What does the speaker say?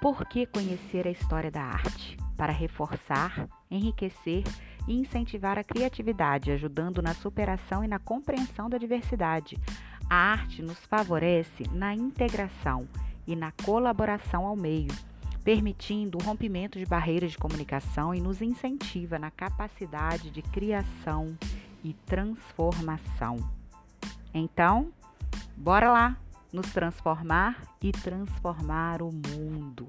Por que conhecer a história da arte? Para reforçar, enriquecer e incentivar a criatividade, ajudando na superação e na compreensão da diversidade. A arte nos favorece na integração e na colaboração ao meio, permitindo o rompimento de barreiras de comunicação e nos incentiva na capacidade de criação e transformação. Então, bora lá nos transformar e transformar o mundo.